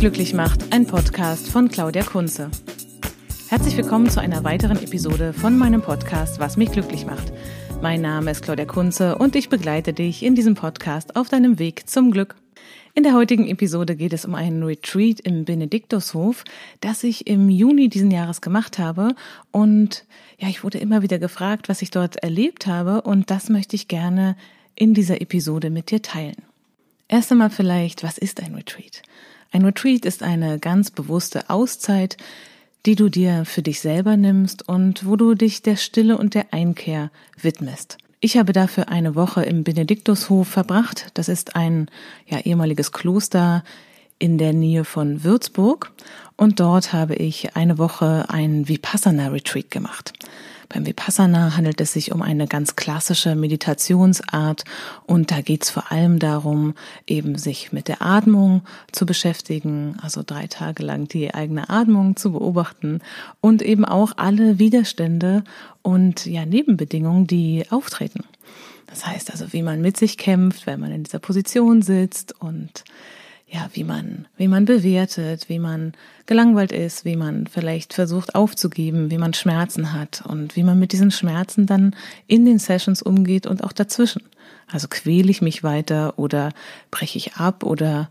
glücklich macht, ein Podcast von Claudia Kunze. Herzlich willkommen zu einer weiteren Episode von meinem Podcast Was mich glücklich macht. Mein Name ist Claudia Kunze und ich begleite dich in diesem Podcast auf deinem Weg zum Glück. In der heutigen Episode geht es um einen Retreat im Benediktushof, das ich im Juni diesen Jahres gemacht habe. Und ja, ich wurde immer wieder gefragt, was ich dort erlebt habe. Und das möchte ich gerne in dieser Episode mit dir teilen. Erst einmal vielleicht, was ist ein Retreat? Ein Retreat ist eine ganz bewusste Auszeit, die du dir für dich selber nimmst und wo du dich der Stille und der Einkehr widmest. Ich habe dafür eine Woche im Benediktushof verbracht. Das ist ein ja, ehemaliges Kloster in der Nähe von Würzburg und dort habe ich eine Woche ein Vipassana Retreat gemacht. Beim Vipassana handelt es sich um eine ganz klassische Meditationsart und da geht es vor allem darum, eben sich mit der Atmung zu beschäftigen, also drei Tage lang die eigene Atmung zu beobachten und eben auch alle Widerstände und ja Nebenbedingungen, die auftreten. Das heißt also, wie man mit sich kämpft, wenn man in dieser Position sitzt und ja, wie man, wie man bewertet, wie man gelangweilt ist, wie man vielleicht versucht aufzugeben, wie man Schmerzen hat und wie man mit diesen Schmerzen dann in den Sessions umgeht und auch dazwischen. Also quäle ich mich weiter oder breche ich ab oder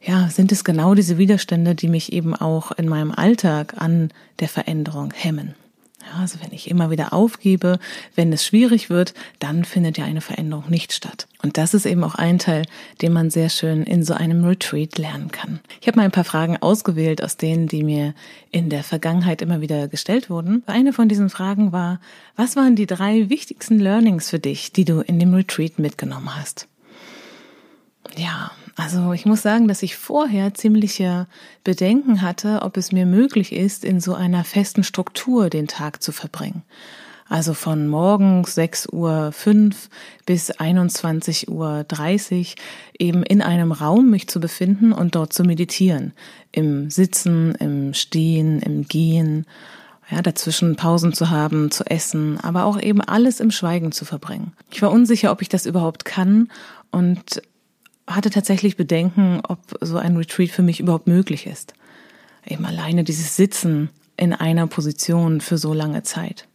ja, sind es genau diese Widerstände, die mich eben auch in meinem Alltag an der Veränderung hemmen. Ja, also wenn ich immer wieder aufgebe, wenn es schwierig wird, dann findet ja eine Veränderung nicht statt. Und das ist eben auch ein Teil, den man sehr schön in so einem Retreat lernen kann. Ich habe mal ein paar Fragen ausgewählt aus denen, die mir in der Vergangenheit immer wieder gestellt wurden. Eine von diesen Fragen war, was waren die drei wichtigsten Learnings für dich, die du in dem Retreat mitgenommen hast? Ja, also ich muss sagen, dass ich vorher ziemliche Bedenken hatte, ob es mir möglich ist, in so einer festen Struktur den Tag zu verbringen. Also von morgens 6.05 Uhr bis 21.30 Uhr eben in einem Raum mich zu befinden und dort zu meditieren. Im Sitzen, im Stehen, im Gehen, ja, dazwischen Pausen zu haben, zu essen, aber auch eben alles im Schweigen zu verbringen. Ich war unsicher, ob ich das überhaupt kann und hatte tatsächlich Bedenken, ob so ein Retreat für mich überhaupt möglich ist. Eben alleine dieses Sitzen in einer Position für so lange Zeit.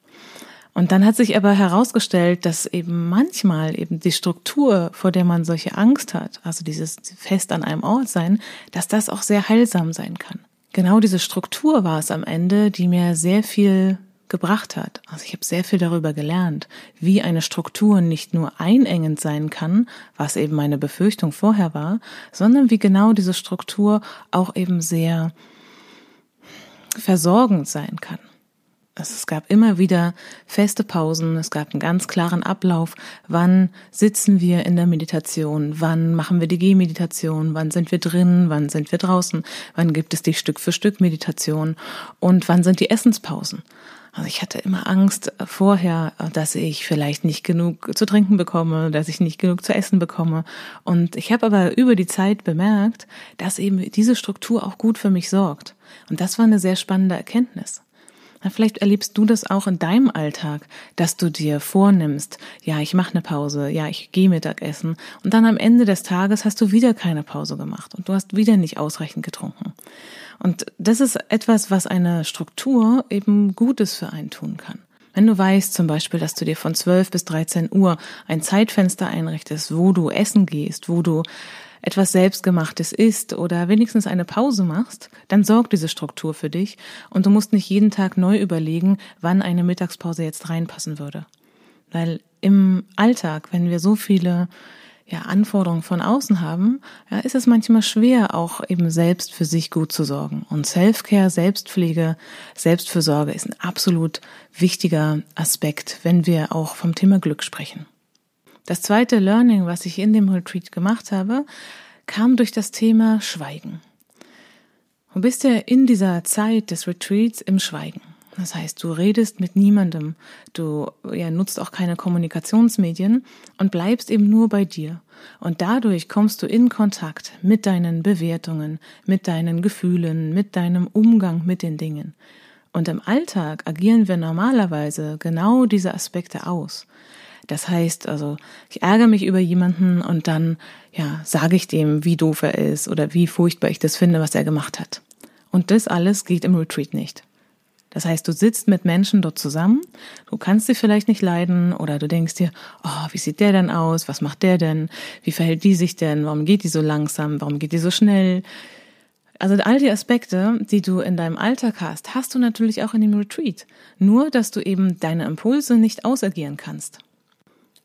Und dann hat sich aber herausgestellt, dass eben manchmal eben die Struktur, vor der man solche Angst hat, also dieses fest an einem Ort sein, dass das auch sehr heilsam sein kann. Genau diese Struktur war es am Ende, die mir sehr viel gebracht hat. Also ich habe sehr viel darüber gelernt, wie eine Struktur nicht nur einengend sein kann, was eben meine Befürchtung vorher war, sondern wie genau diese Struktur auch eben sehr versorgend sein kann. Also es gab immer wieder feste Pausen, es gab einen ganz klaren Ablauf, wann sitzen wir in der Meditation, wann machen wir die Gehmeditation, wann sind wir drin, wann sind wir draußen, wann gibt es die Stück für Stück Meditation und wann sind die Essenspausen. Also ich hatte immer Angst vorher, dass ich vielleicht nicht genug zu trinken bekomme, dass ich nicht genug zu essen bekomme. Und ich habe aber über die Zeit bemerkt, dass eben diese Struktur auch gut für mich sorgt. Und das war eine sehr spannende Erkenntnis. Vielleicht erlebst du das auch in deinem Alltag, dass du dir vornimmst, ja, ich mache eine Pause, ja, ich gehe Mittagessen und dann am Ende des Tages hast du wieder keine Pause gemacht und du hast wieder nicht ausreichend getrunken. Und das ist etwas, was eine Struktur eben Gutes für einen tun kann. Wenn du weißt zum Beispiel, dass du dir von 12 bis 13 Uhr ein Zeitfenster einrichtest, wo du essen gehst, wo du etwas Selbstgemachtes isst oder wenigstens eine Pause machst, dann sorgt diese Struktur für dich und du musst nicht jeden Tag neu überlegen, wann eine Mittagspause jetzt reinpassen würde. Weil im Alltag, wenn wir so viele ja, Anforderungen von außen haben, ja, ist es manchmal schwer, auch eben selbst für sich gut zu sorgen. Und Selfcare, Selbstpflege, Selbstfürsorge ist ein absolut wichtiger Aspekt, wenn wir auch vom Thema Glück sprechen. Das zweite Learning, was ich in dem Retreat gemacht habe, kam durch das Thema Schweigen. Du bist ja in dieser Zeit des Retreats im Schweigen. Das heißt, du redest mit niemandem, du ja, nutzt auch keine Kommunikationsmedien und bleibst eben nur bei dir. Und dadurch kommst du in Kontakt mit deinen Bewertungen, mit deinen Gefühlen, mit deinem Umgang mit den Dingen. Und im Alltag agieren wir normalerweise genau diese Aspekte aus. Das heißt also, ich ärgere mich über jemanden und dann, ja, sage ich dem, wie doof er ist oder wie furchtbar ich das finde, was er gemacht hat. Und das alles geht im Retreat nicht. Das heißt, du sitzt mit Menschen dort zusammen, du kannst sie vielleicht nicht leiden oder du denkst dir, oh, wie sieht der denn aus? Was macht der denn? Wie verhält die sich denn? Warum geht die so langsam? Warum geht die so schnell? Also all die Aspekte, die du in deinem Alltag hast, hast du natürlich auch in dem Retreat. Nur, dass du eben deine Impulse nicht ausagieren kannst.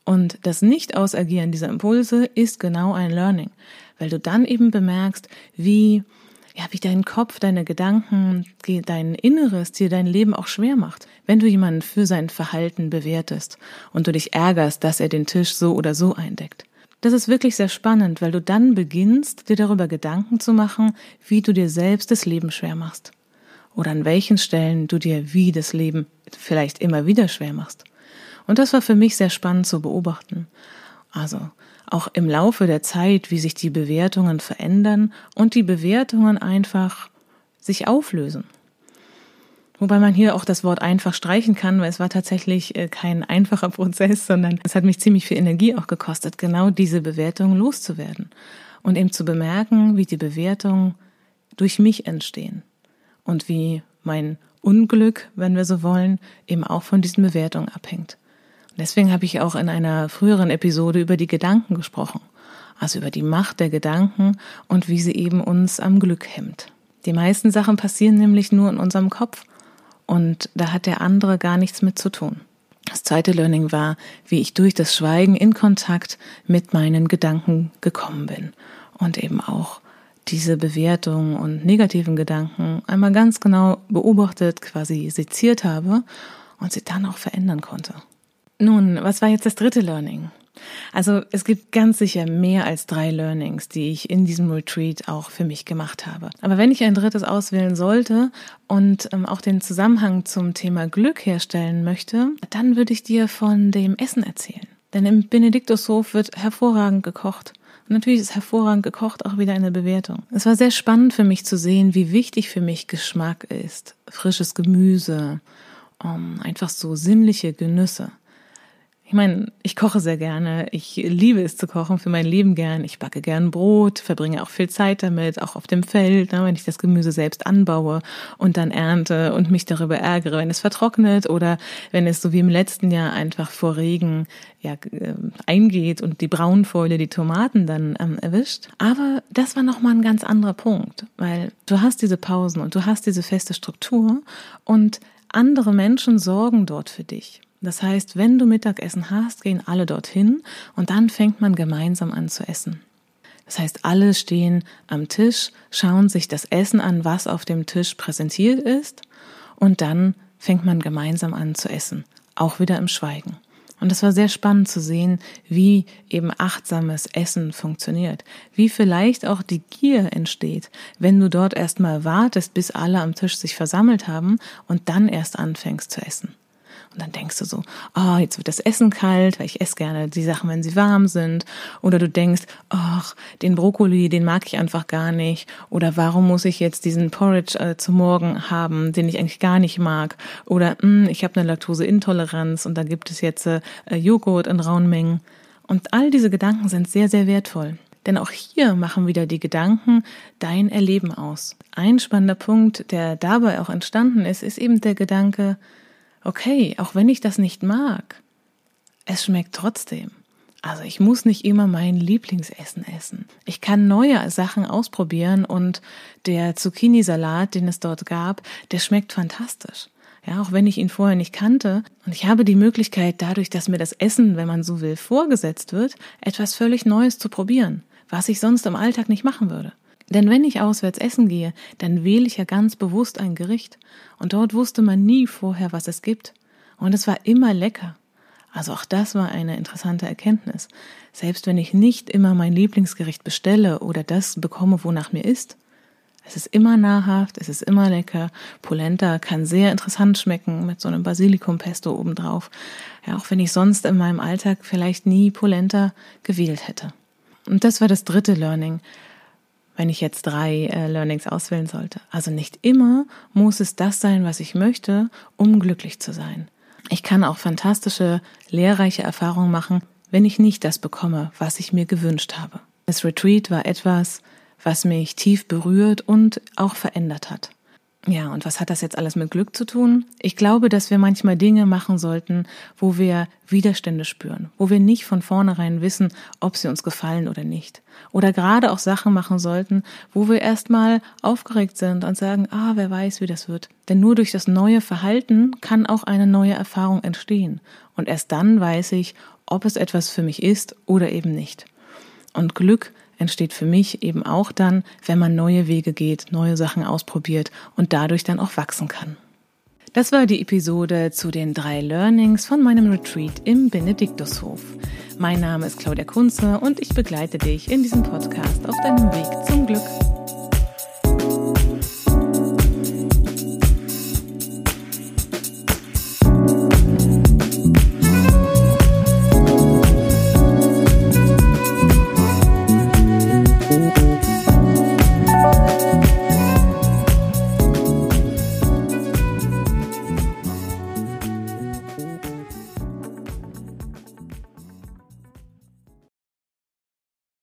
Und das Nicht-Ausagieren dieser Impulse ist genau ein Learning, weil du dann eben bemerkst, wie, ja, wie dein Kopf, deine Gedanken, dein Inneres dir dein Leben auch schwer macht. Wenn du jemanden für sein Verhalten bewertest und du dich ärgerst, dass er den Tisch so oder so eindeckt. Das ist wirklich sehr spannend, weil du dann beginnst, dir darüber Gedanken zu machen, wie du dir selbst das Leben schwer machst. Oder an welchen Stellen du dir wie das Leben vielleicht immer wieder schwer machst. Und das war für mich sehr spannend zu beobachten. Also auch im Laufe der Zeit, wie sich die Bewertungen verändern und die Bewertungen einfach sich auflösen. Wobei man hier auch das Wort einfach streichen kann, weil es war tatsächlich äh, kein einfacher Prozess, sondern es hat mich ziemlich viel Energie auch gekostet, genau diese Bewertung loszuwerden. Und eben zu bemerken, wie die Bewertungen durch mich entstehen. Und wie mein Unglück, wenn wir so wollen, eben auch von diesen Bewertungen abhängt. Deswegen habe ich auch in einer früheren Episode über die Gedanken gesprochen. Also über die Macht der Gedanken und wie sie eben uns am Glück hemmt. Die meisten Sachen passieren nämlich nur in unserem Kopf und da hat der andere gar nichts mit zu tun. Das zweite Learning war, wie ich durch das Schweigen in Kontakt mit meinen Gedanken gekommen bin und eben auch diese Bewertung und negativen Gedanken einmal ganz genau beobachtet, quasi seziert habe und sie dann auch verändern konnte. Nun, was war jetzt das dritte Learning? Also es gibt ganz sicher mehr als drei Learnings, die ich in diesem Retreat auch für mich gemacht habe. Aber wenn ich ein drittes auswählen sollte und ähm, auch den Zusammenhang zum Thema Glück herstellen möchte, dann würde ich dir von dem Essen erzählen. Denn im Benediktushof wird hervorragend gekocht. Und natürlich ist hervorragend gekocht auch wieder eine Bewertung. Es war sehr spannend für mich zu sehen, wie wichtig für mich Geschmack ist. Frisches Gemüse, um, ähm, einfach so sinnliche Genüsse. Ich meine, ich koche sehr gerne. Ich liebe es zu kochen für mein Leben gern. Ich backe gern Brot, verbringe auch viel Zeit damit, auch auf dem Feld, ne, wenn ich das Gemüse selbst anbaue und dann ernte und mich darüber ärgere, wenn es vertrocknet oder wenn es so wie im letzten Jahr einfach vor Regen ja, äh, eingeht und die Braunfäule die Tomaten dann ähm, erwischt. Aber das war nochmal ein ganz anderer Punkt, weil du hast diese Pausen und du hast diese feste Struktur und andere Menschen sorgen dort für dich. Das heißt, wenn du Mittagessen hast, gehen alle dorthin und dann fängt man gemeinsam an zu essen. Das heißt, alle stehen am Tisch, schauen sich das Essen an, was auf dem Tisch präsentiert ist, und dann fängt man gemeinsam an zu essen, auch wieder im Schweigen. Und es war sehr spannend zu sehen, wie eben achtsames Essen funktioniert, wie vielleicht auch die Gier entsteht, wenn du dort erstmal wartest, bis alle am Tisch sich versammelt haben und dann erst anfängst zu essen. Und dann denkst du so, oh, jetzt wird das Essen kalt, weil ich esse gerne die Sachen, wenn sie warm sind. Oder du denkst, ach, den Brokkoli, den mag ich einfach gar nicht. Oder warum muss ich jetzt diesen Porridge äh, zum Morgen haben, den ich eigentlich gar nicht mag? Oder mh, hm, ich habe eine Laktoseintoleranz und da gibt es jetzt äh, Joghurt in rauen Mengen. Und all diese Gedanken sind sehr, sehr wertvoll. Denn auch hier machen wieder die Gedanken dein Erleben aus. Ein spannender Punkt, der dabei auch entstanden ist, ist eben der Gedanke, okay, auch wenn ich das nicht mag, es schmeckt trotzdem. Also ich muss nicht immer mein Lieblingsessen essen. Ich kann neue Sachen ausprobieren und der Zucchini-Salat, den es dort gab, der schmeckt fantastisch. Ja, auch wenn ich ihn vorher nicht kannte. Und ich habe die Möglichkeit, dadurch, dass mir das Essen, wenn man so will, vorgesetzt wird, etwas völlig Neues zu probieren, was ich sonst im Alltag nicht machen würde. Denn wenn ich auswärts essen gehe, dann wähle ich ja ganz bewusst ein Gericht. Und dort wusste man nie vorher, was es gibt. Und es war immer lecker. Also auch das war eine interessante Erkenntnis. Selbst wenn ich nicht immer mein Lieblingsgericht bestelle oder das bekomme, wonach mir ist, es ist immer nahrhaft, es ist immer lecker. Polenta kann sehr interessant schmecken mit so einem Basilikumpesto obendrauf. Ja, auch wenn ich sonst in meinem Alltag vielleicht nie Polenta gewählt hätte. Und das war das dritte Learning wenn ich jetzt drei äh, Learnings auswählen sollte. Also nicht immer muss es das sein, was ich möchte, um glücklich zu sein. Ich kann auch fantastische, lehrreiche Erfahrungen machen, wenn ich nicht das bekomme, was ich mir gewünscht habe. Das Retreat war etwas, was mich tief berührt und auch verändert hat. Ja, und was hat das jetzt alles mit Glück zu tun? Ich glaube, dass wir manchmal Dinge machen sollten, wo wir Widerstände spüren, wo wir nicht von vornherein wissen, ob sie uns gefallen oder nicht. Oder gerade auch Sachen machen sollten, wo wir erstmal aufgeregt sind und sagen, ah, wer weiß, wie das wird. Denn nur durch das neue Verhalten kann auch eine neue Erfahrung entstehen. Und erst dann weiß ich, ob es etwas für mich ist oder eben nicht. Und Glück entsteht für mich eben auch dann, wenn man neue Wege geht, neue Sachen ausprobiert und dadurch dann auch wachsen kann. Das war die Episode zu den drei Learnings von meinem Retreat im Benediktushof. Mein Name ist Claudia Kunze und ich begleite dich in diesem Podcast auf deinem Weg zum Glück.